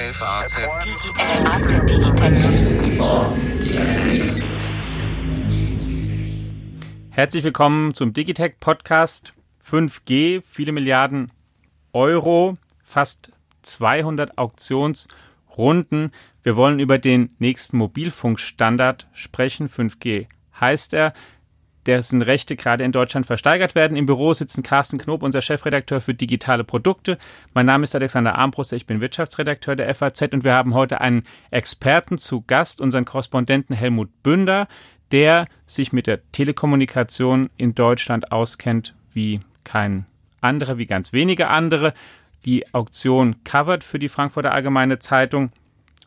FAZ Digitech. Herzlich willkommen zum Digitech Podcast 5G, viele Milliarden Euro, fast 200 Auktionsrunden. Wir wollen über den nächsten Mobilfunkstandard sprechen. 5G heißt er dessen Rechte gerade in Deutschland versteigert werden. Im Büro sitzen Carsten Knob, unser Chefredakteur für digitale Produkte. Mein Name ist Alexander Armbruster, ich bin Wirtschaftsredakteur der FAZ und wir haben heute einen Experten zu Gast, unseren Korrespondenten Helmut Bünder, der sich mit der Telekommunikation in Deutschland auskennt wie kein anderer, wie ganz wenige andere. Die Auktion covered für die Frankfurter Allgemeine Zeitung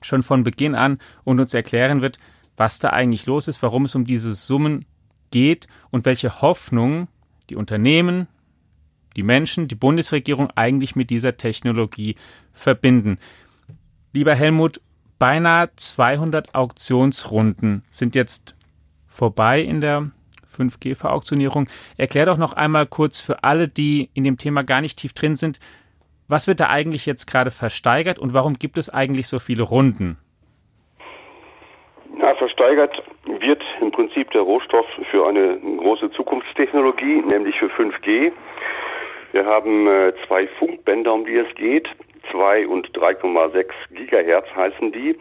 schon von Beginn an und uns erklären wird, was da eigentlich los ist, warum es um diese Summen geht und welche Hoffnung die Unternehmen, die Menschen, die Bundesregierung eigentlich mit dieser Technologie verbinden. Lieber Helmut, beinahe 200 Auktionsrunden sind jetzt vorbei in der 5G-Verauktionierung. Erklär doch noch einmal kurz für alle, die in dem Thema gar nicht tief drin sind, was wird da eigentlich jetzt gerade versteigert und warum gibt es eigentlich so viele Runden? Ja, versteigert wird im Prinzip der Rohstoff für eine große Zukunftstechnologie, nämlich für 5G. Wir haben äh, zwei Funkbänder, um die es geht. 2 und 3,6 Gigahertz heißen die.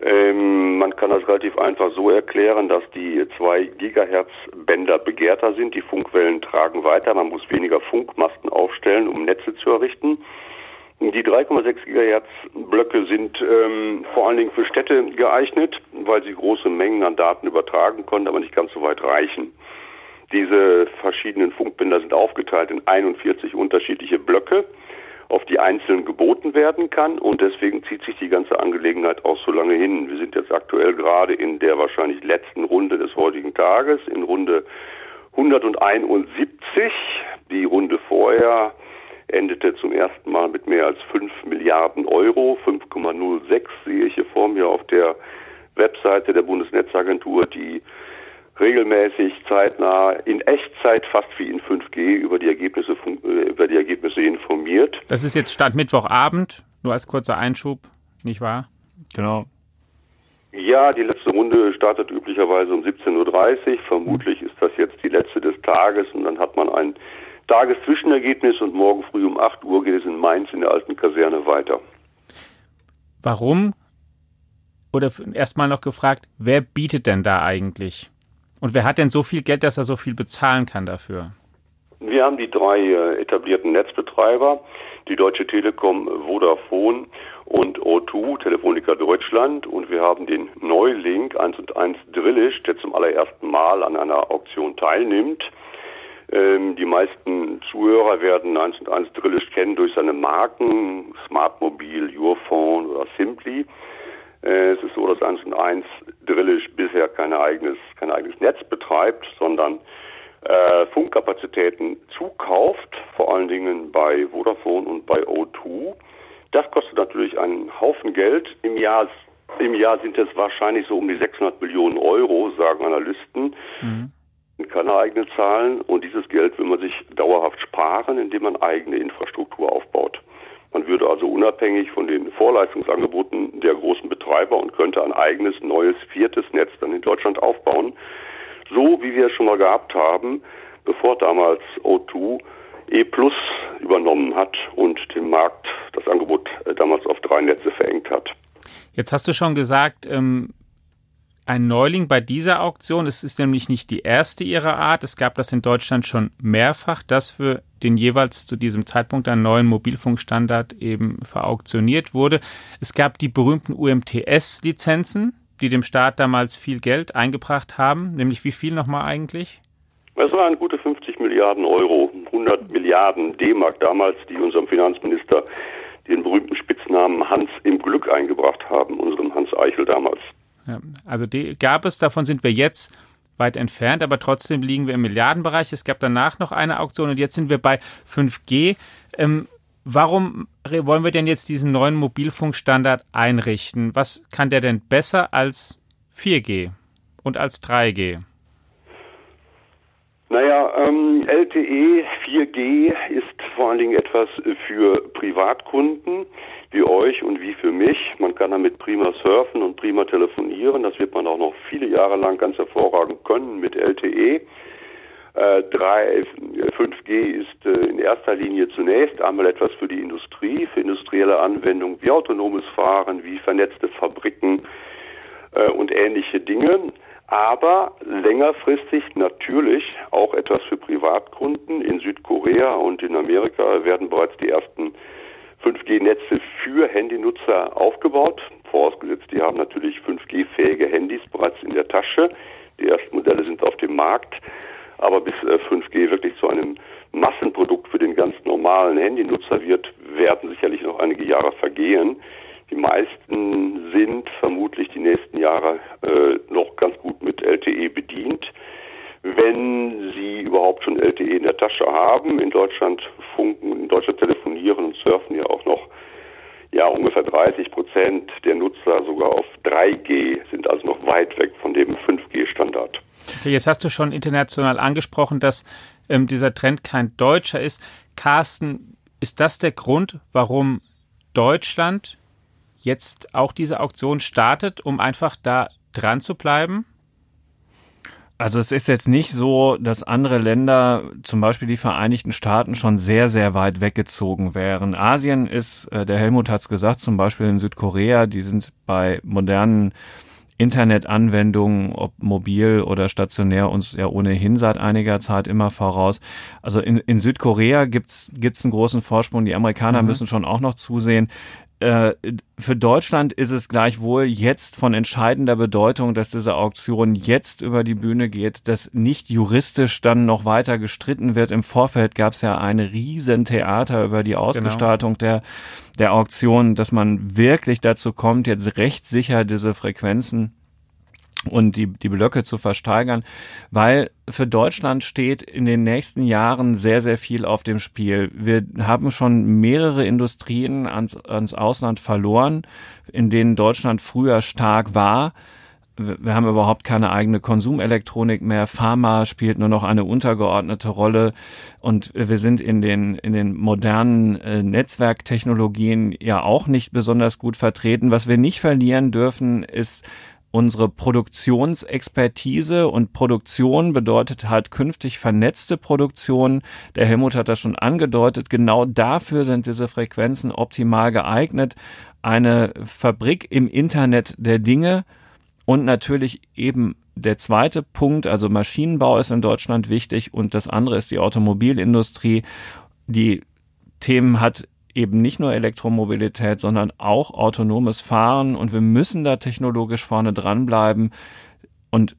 Ähm, man kann das relativ einfach so erklären, dass die 2 Gigahertz Bänder begehrter sind. Die Funkwellen tragen weiter. Man muss weniger Funkmasten aufstellen, um Netze zu errichten. Die 3,6 Gigahertz Blöcke sind ähm, vor allen Dingen für Städte geeignet, weil sie große Mengen an Daten übertragen konnten, aber nicht ganz so weit reichen. Diese verschiedenen Funkbänder sind aufgeteilt in 41 unterschiedliche Blöcke, auf die einzeln geboten werden kann und deswegen zieht sich die ganze Angelegenheit auch so lange hin. Wir sind jetzt aktuell gerade in der wahrscheinlich letzten Runde des heutigen Tages, in Runde 171. Die Runde vorher endete zum ersten Mal mit mehr als 5 Milliarden Euro, 5,06 sehe ich hier vor mir auf der Webseite der Bundesnetzagentur, die regelmäßig zeitnah in Echtzeit fast wie in 5G über die Ergebnisse äh, über die Ergebnisse informiert. Das ist jetzt Stand Mittwochabend, nur als kurzer Einschub, nicht wahr? Genau. Ja, die letzte Runde startet üblicherweise um 17.30 Uhr. Vermutlich ist das jetzt die letzte des Tages und dann hat man ein Tageszwischenergebnis und morgen früh um 8 Uhr geht es in Mainz in der alten Kaserne weiter. Warum? Oder erstmal noch gefragt, wer bietet denn da eigentlich? Und wer hat denn so viel Geld, dass er so viel bezahlen kann dafür? Wir haben die drei äh, etablierten Netzbetreiber, die Deutsche Telekom, Vodafone und O2, Telefonica Deutschland. Und wir haben den Neulink 1 und 1 Drillisch, der zum allerersten Mal an einer Auktion teilnimmt. Ähm, die meisten Zuhörer werden 1 und 1 Drillisch kennen durch seine Marken Smartmobil, Yourphone oder Simply. Äh, es ist so, dass 1 und 1 Drillisch bisher kein eigenes, kein eigenes Netz betreibt, sondern äh, Funkkapazitäten zukauft, vor allen Dingen bei Vodafone und bei O2. Das kostet natürlich einen Haufen Geld. Im Jahr, im Jahr sind es wahrscheinlich so um die 600 Millionen Euro, sagen Analysten. Mhm keine eigenen Zahlen und dieses Geld will man sich dauerhaft sparen, indem man eigene Infrastruktur aufbaut. Man würde also unabhängig von den Vorleistungsangeboten der großen Betreiber und könnte ein eigenes neues viertes Netz dann in Deutschland aufbauen, so wie wir es schon mal gehabt haben, bevor damals O2 E Plus übernommen hat und den Markt, das Angebot äh, damals auf drei Netze verengt hat. Jetzt hast du schon gesagt, ähm, ein Neuling bei dieser Auktion. Es ist nämlich nicht die erste ihrer Art. Es gab das in Deutschland schon mehrfach, dass für den jeweils zu diesem Zeitpunkt einen neuen Mobilfunkstandard eben verauktioniert wurde. Es gab die berühmten UMTS-Lizenzen, die dem Staat damals viel Geld eingebracht haben. Nämlich wie viel nochmal eigentlich? Es waren gute 50 Milliarden Euro, 100 Milliarden D-Mark damals, die unserem Finanzminister den berühmten Spitznamen Hans im Glück eingebracht haben, unserem Hans Eichel damals. Ja, also die gab es, davon sind wir jetzt weit entfernt, aber trotzdem liegen wir im Milliardenbereich. Es gab danach noch eine Auktion und jetzt sind wir bei 5G. Ähm, warum wollen wir denn jetzt diesen neuen Mobilfunkstandard einrichten? Was kann der denn besser als 4G und als 3G? Naja, ähm, LTE 4G ist vor allen Dingen etwas für Privatkunden. Wie euch und wie für mich. Man kann damit prima surfen und prima telefonieren. Das wird man auch noch viele Jahre lang ganz hervorragend können mit LTE. Äh, 3, 5G ist äh, in erster Linie zunächst einmal etwas für die Industrie, für industrielle Anwendungen wie autonomes Fahren, wie vernetzte Fabriken äh, und ähnliche Dinge. Aber längerfristig natürlich auch etwas für Privatkunden. In Südkorea und in Amerika werden bereits die ersten 5G-Netze für Handynutzer aufgebaut. Vorausgesetzt, die haben natürlich 5G-fähige Handys bereits in der Tasche. Die ersten Modelle sind auf dem Markt. Aber bis 5G äh, wirklich zu einem Massenprodukt für den ganz normalen Handynutzer wird, werden sicherlich noch einige Jahre vergehen. Die meisten sind vermutlich die nächsten Jahre äh, noch ganz gut mit LTE bedient. Wenn sie überhaupt schon LTE in der Tasche haben, in Deutschland funken, in Deutschland telefonieren und surfen ja auch noch ja, ungefähr 30 Prozent der Nutzer sogar auf 3G, sind also noch weit weg von dem 5G-Standard. Okay, jetzt hast du schon international angesprochen, dass ähm, dieser Trend kein deutscher ist. Carsten, ist das der Grund, warum Deutschland jetzt auch diese Auktion startet, um einfach da dran zu bleiben? Also es ist jetzt nicht so, dass andere Länder, zum Beispiel die Vereinigten Staaten, schon sehr, sehr weit weggezogen wären. Asien ist, äh, der Helmut hat es gesagt, zum Beispiel in Südkorea, die sind bei modernen Internetanwendungen, ob mobil oder stationär, uns ja ohnehin seit einiger Zeit immer voraus. Also in, in Südkorea gibt's gibt's einen großen Vorsprung. Die Amerikaner mhm. müssen schon auch noch zusehen. Äh, für Deutschland ist es gleichwohl jetzt von entscheidender Bedeutung, dass diese Auktion jetzt über die Bühne geht, dass nicht juristisch dann noch weiter gestritten wird. Im Vorfeld gab es ja ein Riesentheater über die genau. Ausgestaltung genau. der, der Auktion, dass man wirklich dazu kommt, jetzt rechtssicher diese Frequenzen und die, die Blöcke zu versteigern, weil für Deutschland steht in den nächsten Jahren sehr, sehr viel auf dem Spiel. Wir haben schon mehrere Industrien ans, ans Ausland verloren, in denen Deutschland früher stark war. Wir haben überhaupt keine eigene Konsumelektronik mehr. Pharma spielt nur noch eine untergeordnete Rolle. Und wir sind in den, in den modernen äh, Netzwerktechnologien ja auch nicht besonders gut vertreten. Was wir nicht verlieren dürfen, ist unsere Produktionsexpertise und Produktion bedeutet halt künftig vernetzte Produktion. Der Helmut hat das schon angedeutet. Genau dafür sind diese Frequenzen optimal geeignet. Eine Fabrik im Internet der Dinge und natürlich eben der zweite Punkt, also Maschinenbau ist in Deutschland wichtig und das andere ist die Automobilindustrie. Die Themen hat eben nicht nur Elektromobilität, sondern auch autonomes Fahren und wir müssen da technologisch vorne dranbleiben und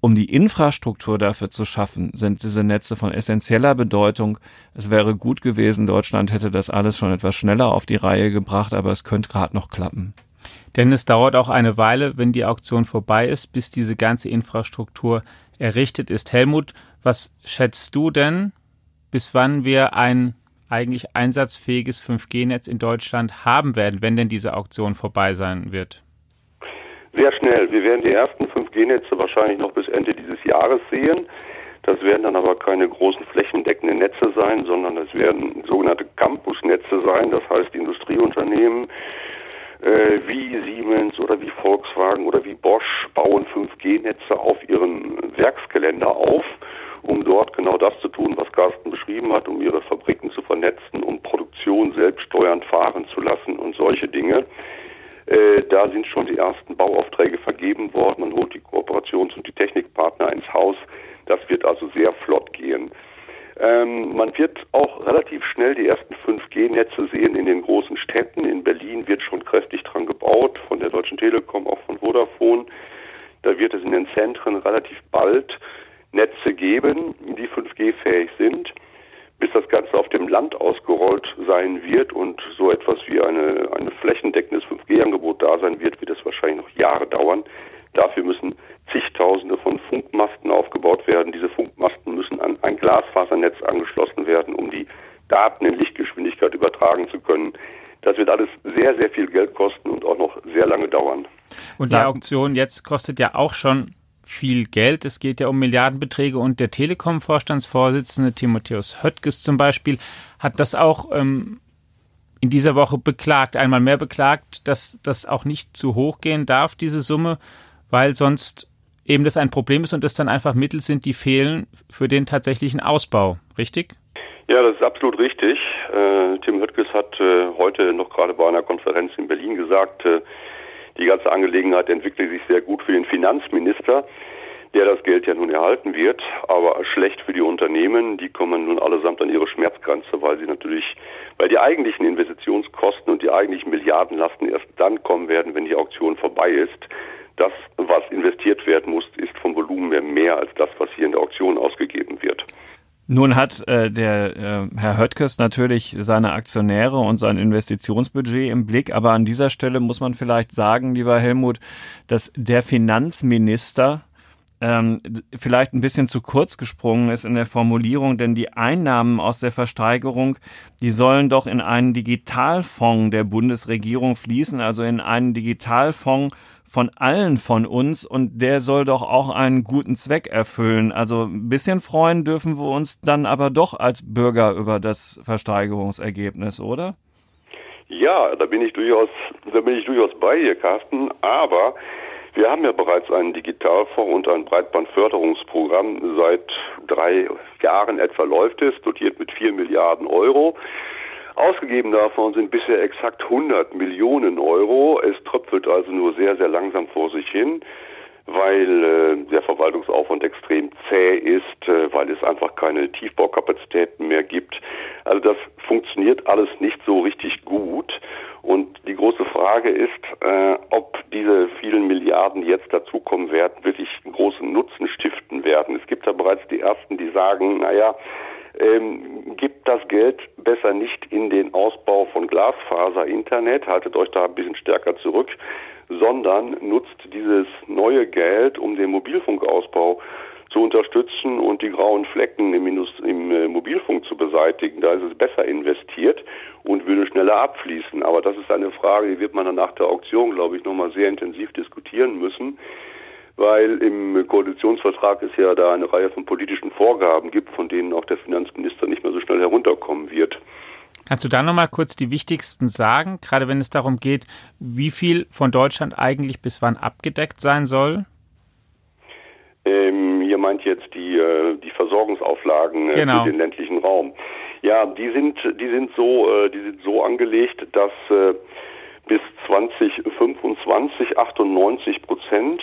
um die Infrastruktur dafür zu schaffen, sind diese Netze von essentieller Bedeutung. Es wäre gut gewesen, Deutschland hätte das alles schon etwas schneller auf die Reihe gebracht, aber es könnte gerade noch klappen. Denn es dauert auch eine Weile, wenn die Auktion vorbei ist, bis diese ganze Infrastruktur errichtet ist. Helmut, was schätzt du denn, bis wann wir ein eigentlich einsatzfähiges 5G-Netz in Deutschland haben werden, wenn denn diese Auktion vorbei sein wird? Sehr schnell. Wir werden die ersten 5G-Netze wahrscheinlich noch bis Ende dieses Jahres sehen. Das werden dann aber keine großen flächendeckenden Netze sein, sondern es werden sogenannte Campus-Netze sein. Das heißt, Industrieunternehmen äh, wie Siemens oder wie Volkswagen oder wie Bosch bauen 5G-Netze auf ihren Werksgeländer auf um dort genau das zu tun, was Carsten beschrieben hat, um ihre Fabriken zu vernetzen, um Produktion selbst steuernd fahren zu lassen und solche Dinge. Äh, da sind schon die ersten Bauaufträge vergeben worden. Man holt die Kooperations- und die Technikpartner ins Haus. Das wird also sehr flott gehen. Ähm, man wird auch relativ schnell die ersten 5G-Netze sehen in den großen Städten. In Berlin wird schon kräftig dran gebaut, von der Deutschen Telekom, auch von Vodafone. Da wird es in den Zentren relativ bald Netze geben, die 5G-fähig sind. Bis das Ganze auf dem Land ausgerollt sein wird und so etwas wie eine, eine flächendeckendes 5G-Angebot da sein wird, wird es wahrscheinlich noch Jahre dauern. Dafür müssen zigtausende von Funkmasten aufgebaut werden. Diese Funkmasten müssen an ein Glasfasernetz angeschlossen werden, um die Daten in Lichtgeschwindigkeit übertragen zu können. Das wird alles sehr, sehr viel Geld kosten und auch noch sehr lange dauern. Und die Auktion jetzt kostet ja auch schon viel Geld. Es geht ja um Milliardenbeträge und der Telekom-Vorstandsvorsitzende Timotheus Höttges zum Beispiel hat das auch ähm, in dieser Woche beklagt, einmal mehr beklagt, dass das auch nicht zu hoch gehen darf, diese Summe, weil sonst eben das ein Problem ist und das dann einfach Mittel sind, die fehlen für den tatsächlichen Ausbau. Richtig? Ja, das ist absolut richtig. Äh, Tim Höttges hat äh, heute noch gerade bei einer Konferenz in Berlin gesagt, äh, die ganze Angelegenheit entwickle sich sehr gut für den Finanzminister, der das Geld ja nun erhalten wird, aber schlecht für die Unternehmen. Die kommen nun allesamt an ihre Schmerzgrenze, weil sie natürlich, weil die eigentlichen Investitionskosten und die eigentlichen Milliardenlasten erst dann kommen werden, wenn die Auktion vorbei ist. Das, was investiert werden muss, ist vom Volumen her mehr als das, was hier in der Auktion ausgegeben wird. Nun hat äh, der äh, Herr Höttges natürlich seine Aktionäre und sein Investitionsbudget im Blick, aber an dieser Stelle muss man vielleicht sagen, lieber Helmut, dass der Finanzminister ähm, vielleicht ein bisschen zu kurz gesprungen ist in der Formulierung, denn die Einnahmen aus der Versteigerung, die sollen doch in einen Digitalfonds der Bundesregierung fließen, also in einen Digitalfonds von allen von uns und der soll doch auch einen guten Zweck erfüllen. Also ein bisschen freuen dürfen wir uns dann aber doch als Bürger über das Versteigerungsergebnis, oder? Ja, da bin ich durchaus, da bin ich durchaus bei dir, Carsten. Aber wir haben ja bereits einen Digitalfonds und ein Breitbandförderungsprogramm. Seit drei Jahren etwa läuft es, dotiert mit vier Milliarden Euro. Ausgegeben davon sind bisher exakt 100 Millionen Euro. Es tröpfelt also nur sehr, sehr langsam vor sich hin, weil äh, der Verwaltungsaufwand extrem zäh ist, äh, weil es einfach keine Tiefbaukapazitäten mehr gibt. Also das funktioniert alles nicht so richtig gut. Und die große Frage ist, äh, ob diese vielen Milliarden, die jetzt dazukommen werden, wirklich großen Nutzen stiften werden. Es gibt ja bereits die ersten, die sagen, naja, ähm, gibt das Geld besser nicht in den Ausbau von Glasfaser-Internet, haltet euch da ein bisschen stärker zurück, sondern nutzt dieses neue Geld, um den Mobilfunkausbau zu unterstützen und die grauen Flecken im, Indust im äh, Mobilfunk zu beseitigen. Da ist es besser investiert und würde schneller abfließen. Aber das ist eine Frage, die wird man dann nach der Auktion, glaube ich, nochmal sehr intensiv diskutieren müssen weil im Koalitionsvertrag es ja da eine Reihe von politischen Vorgaben gibt, von denen auch der Finanzminister nicht mehr so schnell herunterkommen wird. Kannst du da nochmal kurz die wichtigsten sagen, gerade wenn es darum geht, wie viel von Deutschland eigentlich bis wann abgedeckt sein soll? Ähm, ihr meint jetzt die, äh, die Versorgungsauflagen äh, genau. für den ländlichen Raum. Ja, die sind, die sind so, äh, die sind so angelegt, dass bis 2025 98 Prozent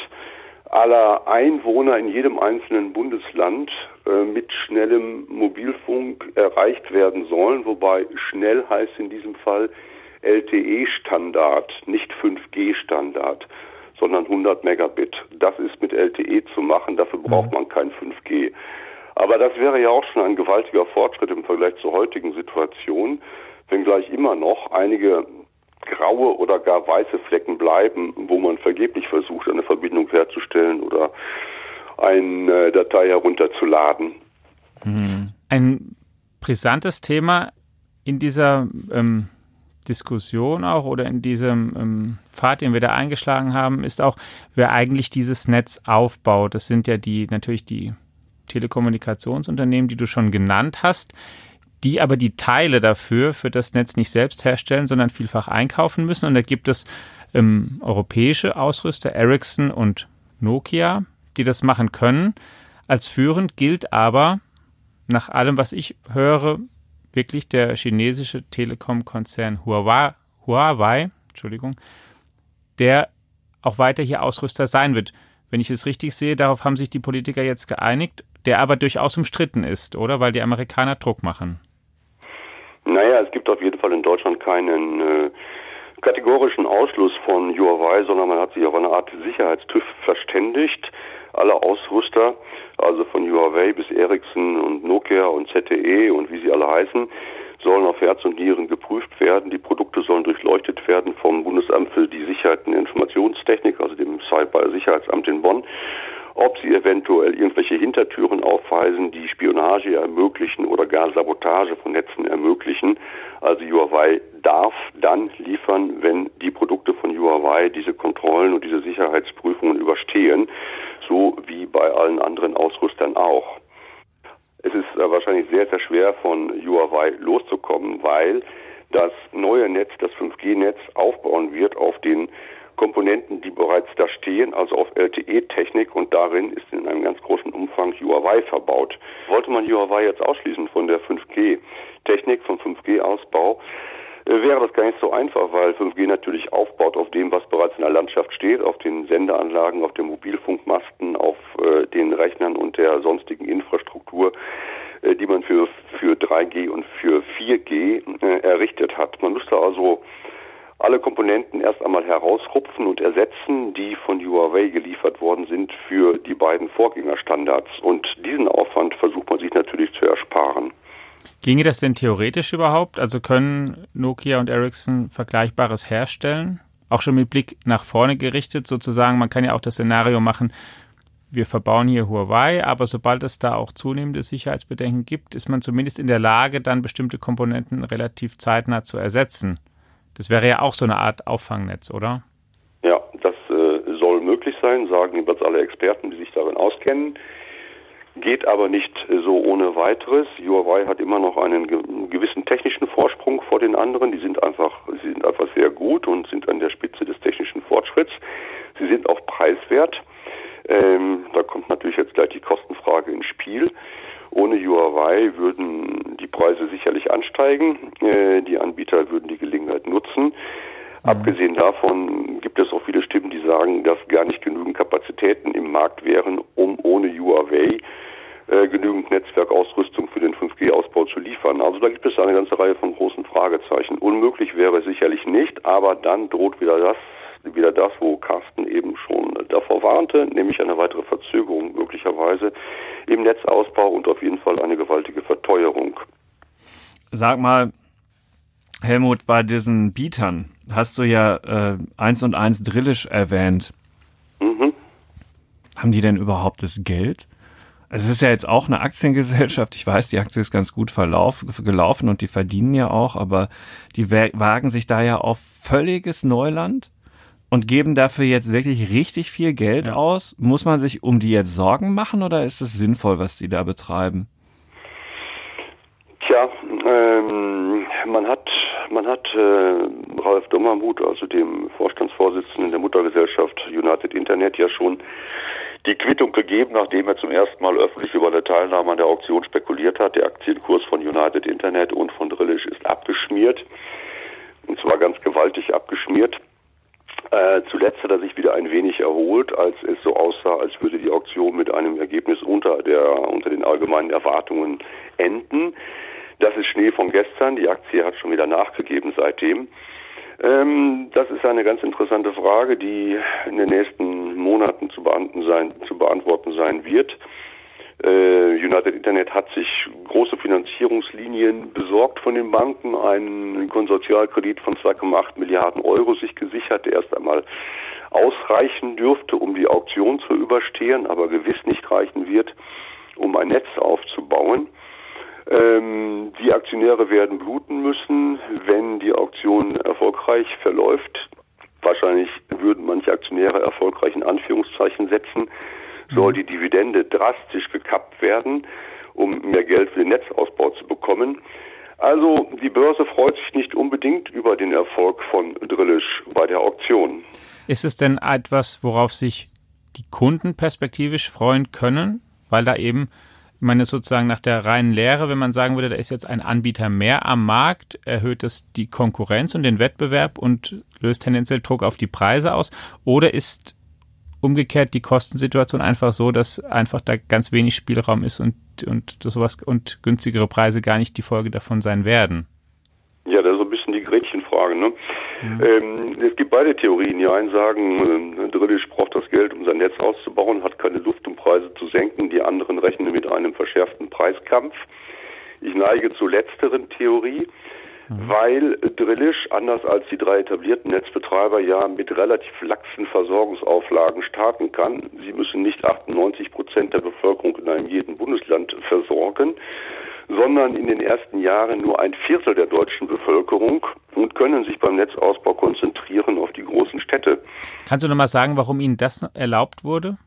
aller Einwohner in jedem einzelnen Bundesland äh, mit schnellem Mobilfunk erreicht werden sollen, wobei schnell heißt in diesem Fall LTE-Standard, nicht 5G-Standard, sondern 100 Megabit. Das ist mit LTE zu machen, dafür braucht mhm. man kein 5G. Aber das wäre ja auch schon ein gewaltiger Fortschritt im Vergleich zur heutigen Situation, wenngleich immer noch einige graue oder gar weiße Flecken bleiben, wo man vergeblich versucht, eine Verbindung herzustellen oder eine Datei herunterzuladen. Mhm. Ein brisantes Thema in dieser ähm, Diskussion auch oder in diesem ähm, Pfad, den wir da eingeschlagen haben, ist auch, wer eigentlich dieses Netz aufbaut. Das sind ja die natürlich die Telekommunikationsunternehmen, die du schon genannt hast die aber die Teile dafür für das Netz nicht selbst herstellen, sondern vielfach einkaufen müssen. Und da gibt es ähm, europäische Ausrüster, Ericsson und Nokia, die das machen können. Als führend gilt aber nach allem, was ich höre, wirklich der chinesische Telekom-Konzern Huawei, Huawei, Entschuldigung, der auch weiter hier Ausrüster sein wird. Wenn ich es richtig sehe, darauf haben sich die Politiker jetzt geeinigt, der aber durchaus umstritten ist, oder? Weil die Amerikaner Druck machen. Naja, es gibt auf jeden Fall in Deutschland keinen äh, kategorischen Ausschluss von Huawei, sondern man hat sich auf eine Art Sicherheitstüv verständigt. Alle Ausrüster, also von Huawei bis Ericsson und Nokia und ZTE und wie sie alle heißen, sollen auf Herz und Nieren geprüft werden. Die Produkte sollen durchleuchtet werden vom Bundesamt für die Sicherheit und Informationstechnik, also dem Cyber-Sicherheitsamt in Bonn ob sie eventuell irgendwelche Hintertüren aufweisen, die Spionage ermöglichen oder gar Sabotage von Netzen ermöglichen. Also Huawei darf dann liefern, wenn die Produkte von Huawei diese Kontrollen und diese Sicherheitsprüfungen überstehen, so wie bei allen anderen Ausrüstern auch. Es ist äh, wahrscheinlich sehr, sehr schwer von Huawei loszukommen, weil das neue Netz, das 5G-Netz, aufbauen wird auf den Komponenten, die bereits da stehen, also auf LTE-Technik und darin ist in einem ganz großen Umfang Huawei verbaut. Wollte man Huawei jetzt ausschließen von der 5G-Technik, vom 5G-Ausbau, äh, wäre das gar nicht so einfach, weil 5G natürlich aufbaut auf dem, was bereits in der Landschaft steht, auf den Sendeanlagen, auf den Mobilfunkmasten, auf äh, den Rechnern und der sonstigen Infrastruktur, äh, die man für, für 3G und für 4G äh, errichtet hat. Man müsste also alle Komponenten erst einmal herausrupfen und ersetzen, die von Huawei geliefert worden sind für die beiden Vorgängerstandards. Und diesen Aufwand versucht man sich natürlich zu ersparen. Ginge das denn theoretisch überhaupt? Also können Nokia und Ericsson Vergleichbares herstellen? Auch schon mit Blick nach vorne gerichtet, sozusagen. Man kann ja auch das Szenario machen, wir verbauen hier Huawei, aber sobald es da auch zunehmende Sicherheitsbedenken gibt, ist man zumindest in der Lage, dann bestimmte Komponenten relativ zeitnah zu ersetzen. Das wäre ja auch so eine Art Auffangnetz, oder? Ja, das äh, soll möglich sein, sagen jeweils alle Experten, die sich darin auskennen. Geht aber nicht so ohne weiteres. Huawei hat immer noch einen gewissen technischen Vorsprung vor den anderen. Die sind einfach, sie sind einfach sehr gut und sind an der Spitze des technischen Fortschritts. Sie sind auch preiswert. Ähm, da kommt natürlich jetzt gleich die Kostenfrage ins Spiel. Ohne Huawei würden die Preise sicherlich ansteigen. Äh, die Anbieter würden die Gelegenheit nutzen. Mhm. Abgesehen davon gibt es auch viele Stimmen, die sagen, dass gar nicht genügend Kapazitäten im Markt wären, um ohne Huawei äh, genügend Netzwerkausrüstung für den 5G-Ausbau zu liefern. Also da gibt es eine ganze Reihe von großen Fragezeichen. Unmöglich wäre es sicherlich nicht, aber dann droht wieder das, wieder das, wo Carsten eben schon davor warnte, nämlich eine weitere Verzögerung möglicherweise im Netzausbau und auf jeden Fall eine gewaltige Verteuerung. Sag mal, Helmut, bei diesen Bietern hast du ja äh, eins und eins Drillisch erwähnt. Mhm. Haben die denn überhaupt das Geld? Also es ist ja jetzt auch eine Aktiengesellschaft. Ich weiß, die Aktie ist ganz gut verlauf, gelaufen und die verdienen ja auch, aber die wagen sich da ja auf völliges Neuland und geben dafür jetzt wirklich richtig viel Geld ja. aus. Muss man sich um die jetzt Sorgen machen oder ist es sinnvoll, was die da betreiben? Tja, ähm, man hat man hat äh, Ralf Dommermuth, also dem Vorstandsvorsitzenden der Muttergesellschaft United Internet, ja schon die Quittung gegeben, nachdem er zum ersten Mal öffentlich über eine Teilnahme an der Auktion spekuliert hat. Der Aktienkurs von United Internet und von Drillisch ist abgeschmiert. Und zwar ganz gewaltig abgeschmiert. Äh, zuletzt hat er sich wieder ein wenig erholt, als es so aussah, als würde die Auktion mit einem Ergebnis unter der unter den allgemeinen Erwartungen enden. Das ist Schnee von gestern. Die Aktie hat schon wieder nachgegeben seitdem. Ähm, das ist eine ganz interessante Frage, die in den nächsten Monaten zu sein, zu beantworten sein wird. Äh, United Internet hat sich große Finanzierungslinien besorgt von den Banken, einen Konsortialkredit von 2,8 Milliarden Euro sich gesichert, der erst einmal ausreichen dürfte, um die Auktion zu überstehen, aber gewiss nicht reichen wird, um ein Netz aufzubauen. Ähm, die Aktionäre werden bluten müssen, wenn die Auktion erfolgreich verläuft. Wahrscheinlich würden manche Aktionäre erfolgreich in Anführungszeichen setzen soll die Dividende drastisch gekappt werden, um mehr Geld für den Netzausbau zu bekommen. Also die Börse freut sich nicht unbedingt über den Erfolg von Drillisch bei der Auktion. Ist es denn etwas, worauf sich die Kunden perspektivisch freuen können? Weil da eben, ich meine, sozusagen nach der reinen Lehre, wenn man sagen würde, da ist jetzt ein Anbieter mehr am Markt, erhöht das die Konkurrenz und den Wettbewerb und löst tendenziell Druck auf die Preise aus? Oder ist umgekehrt die Kostensituation einfach so, dass einfach da ganz wenig Spielraum ist und, und sowas und günstigere Preise gar nicht die Folge davon sein werden. Ja, das ist so ein bisschen die Gretchenfrage. Ne? Mhm. Ähm, es gibt beide Theorien. Die einen sagen, äh, Drillisch braucht das Geld, um sein Netz auszubauen, hat keine Luft, um Preise zu senken. Die anderen rechnen mit einem verschärften Preiskampf. Ich neige zur letzteren Theorie. Mhm. weil Drillisch, anders als die drei etablierten Netzbetreiber, ja mit relativ laxen Versorgungsauflagen starten kann. Sie müssen nicht 98 Prozent der Bevölkerung in einem jeden Bundesland versorgen, sondern in den ersten Jahren nur ein Viertel der deutschen Bevölkerung und können sich beim Netzausbau konzentrieren auf die großen Städte. Kannst du noch mal sagen, warum Ihnen das erlaubt wurde?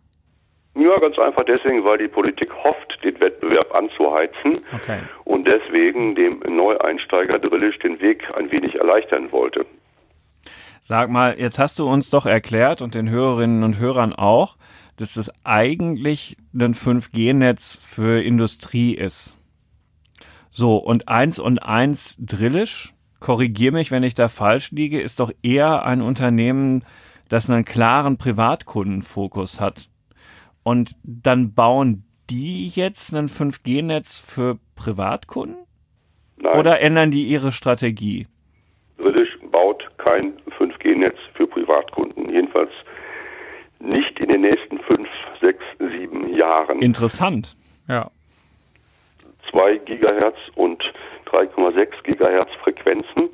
Ja, ganz einfach deswegen, weil die Politik hofft, den Wettbewerb anzuheizen. Okay. Und deswegen dem Neueinsteiger Drillisch den Weg ein wenig erleichtern wollte. Sag mal, jetzt hast du uns doch erklärt und den Hörerinnen und Hörern auch, dass es eigentlich ein 5G-Netz für Industrie ist. So, und eins und eins Drillisch, korrigier mich, wenn ich da falsch liege, ist doch eher ein Unternehmen, das einen klaren Privatkundenfokus hat. Und dann bauen die jetzt ein 5G-Netz für Privatkunden? Nein. Oder ändern die ihre Strategie? Drillisch baut kein 5G-Netz für Privatkunden. Jedenfalls nicht in den nächsten fünf, sechs, sieben Jahren. Interessant. Ja. 2 Gigahertz und 3,6 Gigahertz Frequenzen,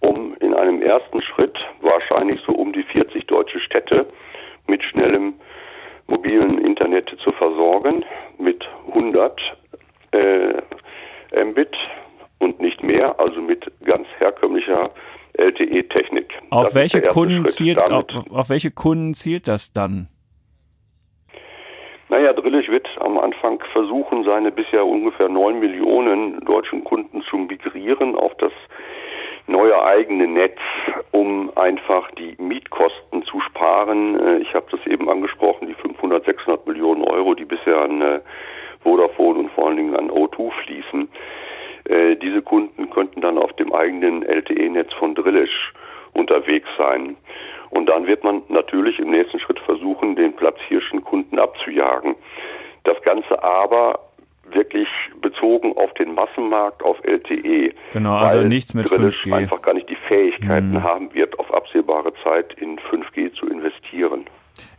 um in einem ersten Schritt wahrscheinlich so um die 40 deutsche Städte mit schnellem mobilen Internet zu versorgen, mit 100 äh, Mbit und nicht mehr, also mit ganz herkömmlicher LTE-Technik. Auf welche Kunden zielt, auf, auf welche Kunden zielt das dann? Naja, Drillich wird am Anfang versuchen, seine bisher ungefähr neun Millionen deutschen Kunden zu migrieren auf das neue eigene Netz, um einfach die Mietkosten zu sparen. Äh, ich habe das eben angesprochen, die 500, 600 Millionen Euro, die bisher an äh, Vodafone und vor allen Dingen an O2 fließen. Äh, diese Kunden könnten dann auf dem eigenen LTE-Netz von Drillisch unterwegs sein. Und dann wird man natürlich im nächsten Schritt versuchen, den platzhirschen Kunden abzujagen. Das Ganze aber wirklich bezogen auf den Massenmarkt, auf LTE. Genau, also nichts mit Drillisch 5G. einfach gar nicht die Fähigkeiten mhm. haben wird, auf absehbare Zeit in 5G zu investieren.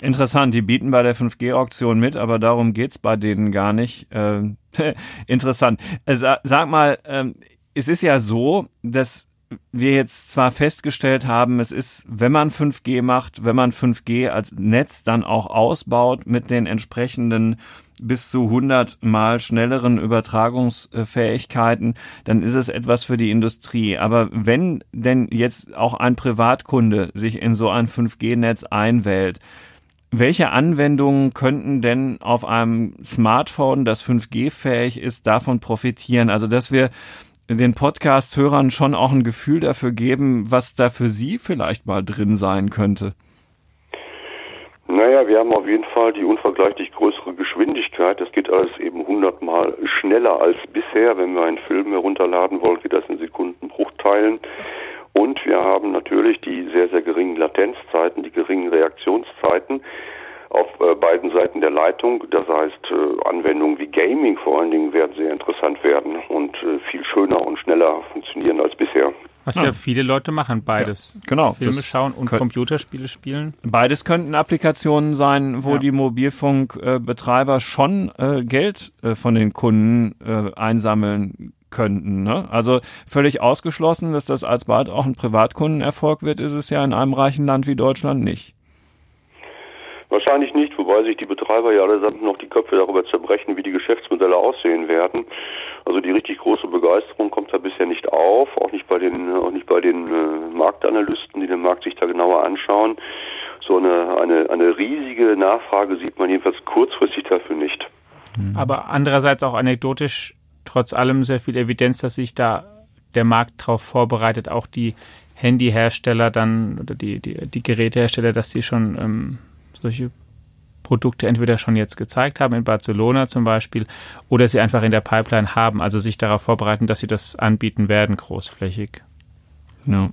Interessant, die bieten bei der 5G-Auktion mit, aber darum geht's bei denen gar nicht. Ähm, interessant. Äh, sag mal, ähm, es ist ja so, dass wir jetzt zwar festgestellt haben, es ist, wenn man 5G macht, wenn man 5G als Netz dann auch ausbaut mit den entsprechenden bis zu 100 mal schnelleren Übertragungsfähigkeiten, dann ist es etwas für die Industrie. Aber wenn denn jetzt auch ein Privatkunde sich in so ein 5G-Netz einwählt, welche Anwendungen könnten denn auf einem Smartphone, das 5G-fähig ist, davon profitieren? Also, dass wir den Podcast-Hörern schon auch ein Gefühl dafür geben, was da für sie vielleicht mal drin sein könnte. Naja, wir haben auf jeden Fall die unvergleichlich größere Geschwindigkeit. Das geht alles eben hundertmal schneller als bisher. Wenn wir einen Film herunterladen wollen, geht das in Sekundenbruchteilen. Und wir haben natürlich die sehr, sehr geringen Latenzzeiten, die geringen Reaktionszeiten auf äh, beiden Seiten der Leitung. Das heißt, äh, Anwendungen wie Gaming vor allen Dingen werden sehr interessant werden und äh, viel schöner und schneller funktionieren als bisher. Was ja, ja viele Leute machen, beides. Ja, genau. Filme schauen und Computerspiele spielen. Beides könnten Applikationen sein, wo ja. die Mobilfunkbetreiber schon äh, Geld äh, von den Kunden äh, einsammeln könnten. Ne? Also völlig ausgeschlossen, dass das alsbald auch ein Privatkundenerfolg wird, ist es ja in einem reichen Land wie Deutschland nicht. Wahrscheinlich nicht, wobei sich die Betreiber ja allesamt noch die Köpfe darüber zerbrechen, wie die Geschäftsmodelle aussehen werden. Also die richtig große Begeisterung kommt da bisher nicht auf, auch nicht bei den, auch nicht bei den äh, Marktanalysten, die den Markt sich da genauer anschauen. So eine, eine, eine riesige Nachfrage sieht man jedenfalls kurzfristig dafür nicht. Mhm. Aber andererseits auch anekdotisch trotz allem sehr viel Evidenz, dass sich da der Markt darauf vorbereitet, auch die Handyhersteller dann oder die, die, die Gerätehersteller, dass sie schon ähm, solche Produkte entweder schon jetzt gezeigt haben, in Barcelona zum Beispiel, oder sie einfach in der Pipeline haben, also sich darauf vorbereiten, dass sie das anbieten werden, großflächig. Ja.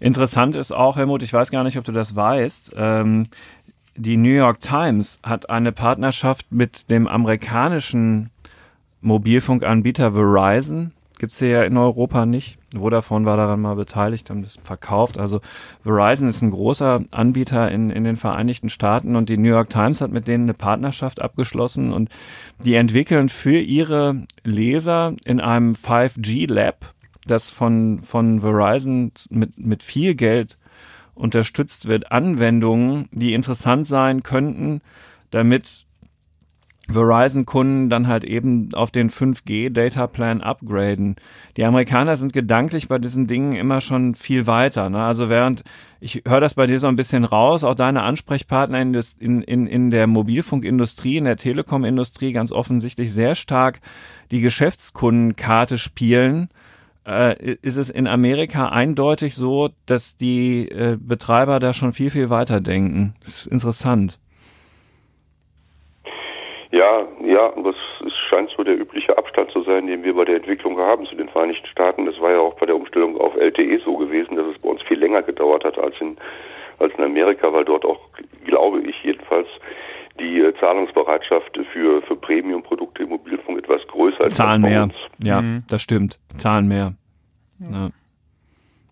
Interessant ist auch, Helmut, ich weiß gar nicht, ob du das weißt, ähm, die New York Times hat eine Partnerschaft mit dem amerikanischen Mobilfunkanbieter Verizon gibt's hier ja in Europa nicht. Vodafone war daran mal beteiligt, haben das verkauft. Also Verizon ist ein großer Anbieter in, in den Vereinigten Staaten und die New York Times hat mit denen eine Partnerschaft abgeschlossen und die entwickeln für ihre Leser in einem 5G Lab, das von, von Verizon mit, mit viel Geld unterstützt wird, Anwendungen, die interessant sein könnten, damit Verizon-Kunden dann halt eben auf den 5G-Data-Plan upgraden. Die Amerikaner sind gedanklich bei diesen Dingen immer schon viel weiter. Ne? Also während, ich höre das bei dir so ein bisschen raus, auch deine Ansprechpartner in, des, in, in, in der Mobilfunkindustrie, in der Telekom-Industrie ganz offensichtlich sehr stark die Geschäftskundenkarte spielen, äh, ist es in Amerika eindeutig so, dass die äh, Betreiber da schon viel, viel weiter denken. Das ist interessant. Ja, ja, das scheint so der übliche Abstand zu sein, den wir bei der Entwicklung haben zu den Vereinigten Staaten. Das war ja auch bei der Umstellung auf LTE so gewesen, dass es bei uns viel länger gedauert hat als in, als in Amerika, weil dort auch, glaube ich jedenfalls, die äh, Zahlungsbereitschaft für, für Premium-Produkte im Mobilfunk etwas größer ist. Zahlen mehr. Uns. Ja, mhm. das stimmt. Zahlen mehr. Ja.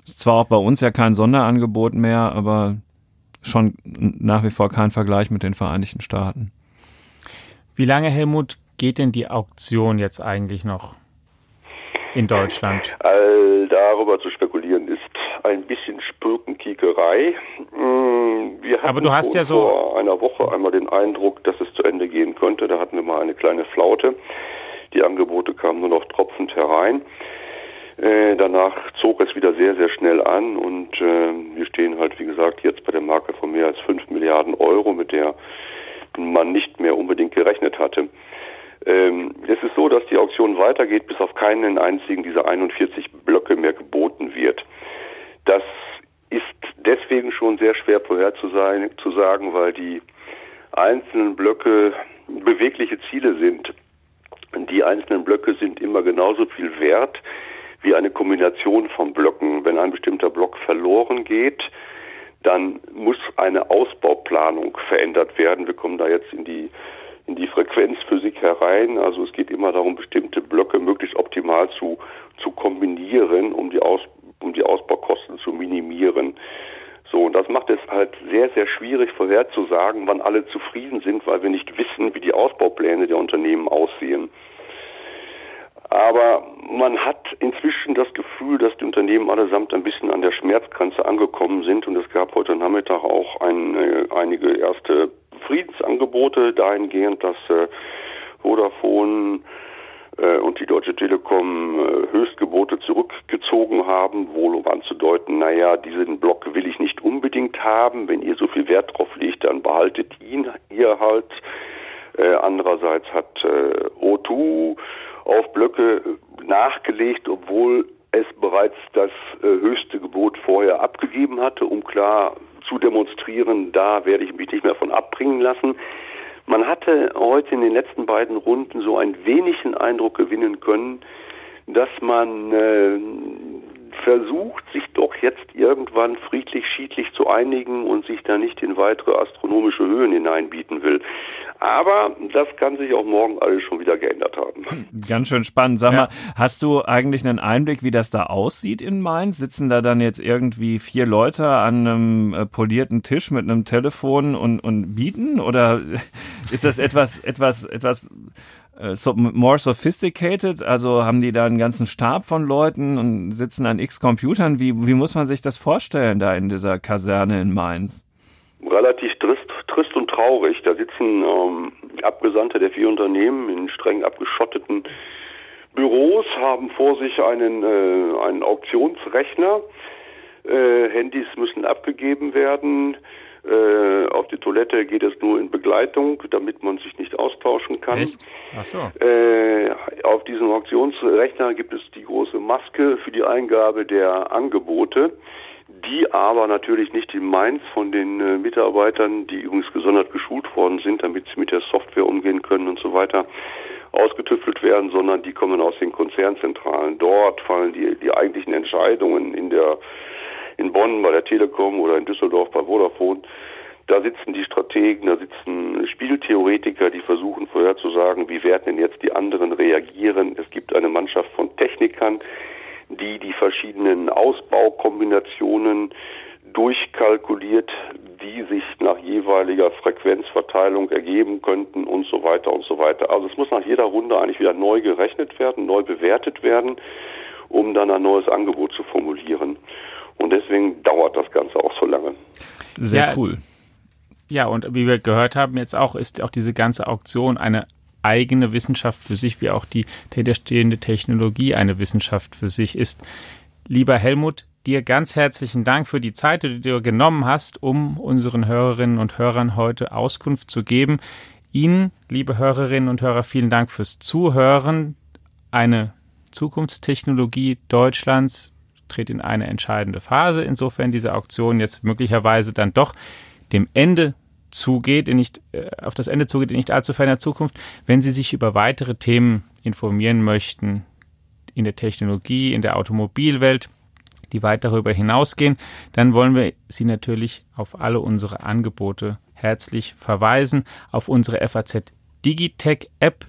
Ist zwar auch bei uns ja kein Sonderangebot mehr, aber schon nach wie vor kein Vergleich mit den Vereinigten Staaten. Wie lange, Helmut, geht denn die Auktion jetzt eigentlich noch in Deutschland? All darüber zu spekulieren ist ein bisschen Spürkenkiekerei. Mm, wir Aber du hast ja so vor einer Woche einmal den Eindruck, dass es zu Ende gehen könnte. Da hatten wir mal eine kleine Flaute. Die Angebote kamen nur noch tropfend herein. Äh, danach zog es wieder sehr, sehr schnell an und äh, wir stehen halt, wie gesagt, jetzt bei der Marke von mehr als 5 Milliarden Euro, mit der man nicht mehr unbedingt gerechnet hatte. Ähm, es ist so, dass die Auktion weitergeht, bis auf keinen einzigen dieser 41 Blöcke mehr geboten wird. Das ist deswegen schon sehr schwer vorherzusagen, zu sagen, weil die einzelnen Blöcke bewegliche Ziele sind. Die einzelnen Blöcke sind immer genauso viel wert wie eine Kombination von Blöcken. Wenn ein bestimmter Block verloren geht, dann muss eine Ausbauplanung verändert werden. Wir kommen da jetzt in die in die Frequenzphysik herein. Also es geht immer darum, bestimmte Blöcke möglichst optimal zu zu kombinieren, um die Aus, um die Ausbaukosten zu minimieren. So, und das macht es halt sehr, sehr schwierig vorherzusagen, wann alle zufrieden sind, weil wir nicht wissen, wie die Ausbaupläne der Unternehmen aussehen. Aber man hat inzwischen das Gefühl, dass die Unternehmen allesamt ein bisschen an der Schmerzgrenze angekommen sind und es gab heute Nachmittag auch ein, einige erste Friedensangebote dahingehend, dass äh, Vodafone äh, und die Deutsche Telekom äh, Höchstgebote zurückgezogen haben, wohl um anzudeuten, naja, diesen Block will ich nicht unbedingt haben, wenn ihr so viel Wert drauf legt, dann behaltet ihn ihr halt. Äh, andererseits hat äh, O2 auf Blöcke nachgelegt, obwohl es bereits das äh, höchste Gebot vorher abgegeben hatte, um klar zu demonstrieren, da werde ich mich nicht mehr von abbringen lassen. Man hatte heute in den letzten beiden Runden so ein wenig den Eindruck gewinnen können, dass man äh, versucht, sich doch jetzt irgendwann friedlich, schiedlich zu einigen und sich da nicht in weitere astronomische Höhen hineinbieten will. Aber das kann sich auch morgen alles schon wieder geändert haben. Hm, ganz schön spannend. Sag ja. mal, hast du eigentlich einen Einblick, wie das da aussieht in Mainz? Sitzen da dann jetzt irgendwie vier Leute an einem äh, polierten Tisch mit einem Telefon und, und bieten? Oder ist das etwas, etwas, etwas so, more sophisticated? Also haben die da einen ganzen Stab von Leuten und sitzen an x Computern? Wie, wie muss man sich das vorstellen da in dieser Kaserne in Mainz? Relativ trist, trist und traurig. Da sitzen ähm, Abgesandte der vier Unternehmen in streng abgeschotteten Büros, haben vor sich einen, äh, einen Auktionsrechner. Äh, Handys müssen abgegeben werden. Äh, auf die Toilette geht es nur in Begleitung, damit man sich nicht austauschen kann. Echt? Ach so. Äh, auf diesem Auktionsrechner gibt es die große Maske für die Eingabe der Angebote, die aber natürlich nicht in Mainz von den äh, Mitarbeitern, die übrigens gesondert geschult worden sind, damit sie mit der Software umgehen können und so weiter, ausgetüftelt werden, sondern die kommen aus den Konzernzentralen. Dort fallen die, die eigentlichen Entscheidungen in der in Bonn bei der Telekom oder in Düsseldorf bei Vodafone. Da sitzen die Strategen, da sitzen Spieltheoretiker, die versuchen vorherzusagen, wie werden denn jetzt die anderen reagieren. Es gibt eine Mannschaft von Technikern, die die verschiedenen Ausbaukombinationen durchkalkuliert, die sich nach jeweiliger Frequenzverteilung ergeben könnten und so weiter und so weiter. Also es muss nach jeder Runde eigentlich wieder neu gerechnet werden, neu bewertet werden, um dann ein neues Angebot zu formulieren. Und deswegen dauert das Ganze auch so lange. Sehr ja, cool. Ja, und wie wir gehört haben, jetzt auch ist auch diese ganze Auktion eine eigene Wissenschaft für sich, wie auch die dahinterstehende Technologie eine Wissenschaft für sich ist. Lieber Helmut, dir ganz herzlichen Dank für die Zeit, die du dir genommen hast, um unseren Hörerinnen und Hörern heute Auskunft zu geben. Ihnen, liebe Hörerinnen und Hörer, vielen Dank fürs Zuhören. Eine Zukunftstechnologie Deutschlands tritt in eine entscheidende Phase, insofern diese Auktion jetzt möglicherweise dann doch dem Ende zugeht, in nicht, äh, auf das Ende zugeht in nicht allzu ferner Zukunft. Wenn Sie sich über weitere Themen informieren möchten, in der Technologie, in der Automobilwelt, die weit darüber hinausgehen, dann wollen wir Sie natürlich auf alle unsere Angebote herzlich verweisen, auf unsere FAZ Digitech App,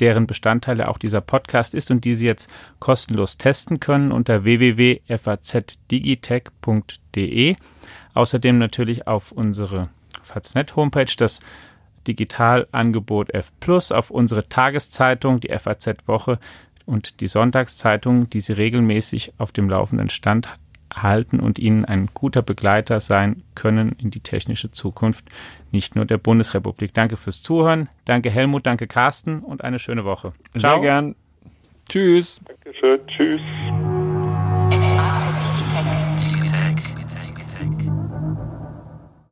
deren Bestandteil auch dieser Podcast ist und die Sie jetzt kostenlos testen können unter www.fazdigitech.de. Außerdem natürlich auf unsere Faznet Homepage das Digitalangebot F auf unsere Tageszeitung, die FAZ Woche und die Sonntagszeitung, die Sie regelmäßig auf dem laufenden Stand halten und Ihnen ein guter Begleiter sein können in die technische Zukunft, nicht nur der Bundesrepublik. Danke fürs Zuhören. Danke Helmut, danke Carsten und eine schöne Woche. Ciao. Sehr gern. Tschüss. Dankeschön. Tschüss.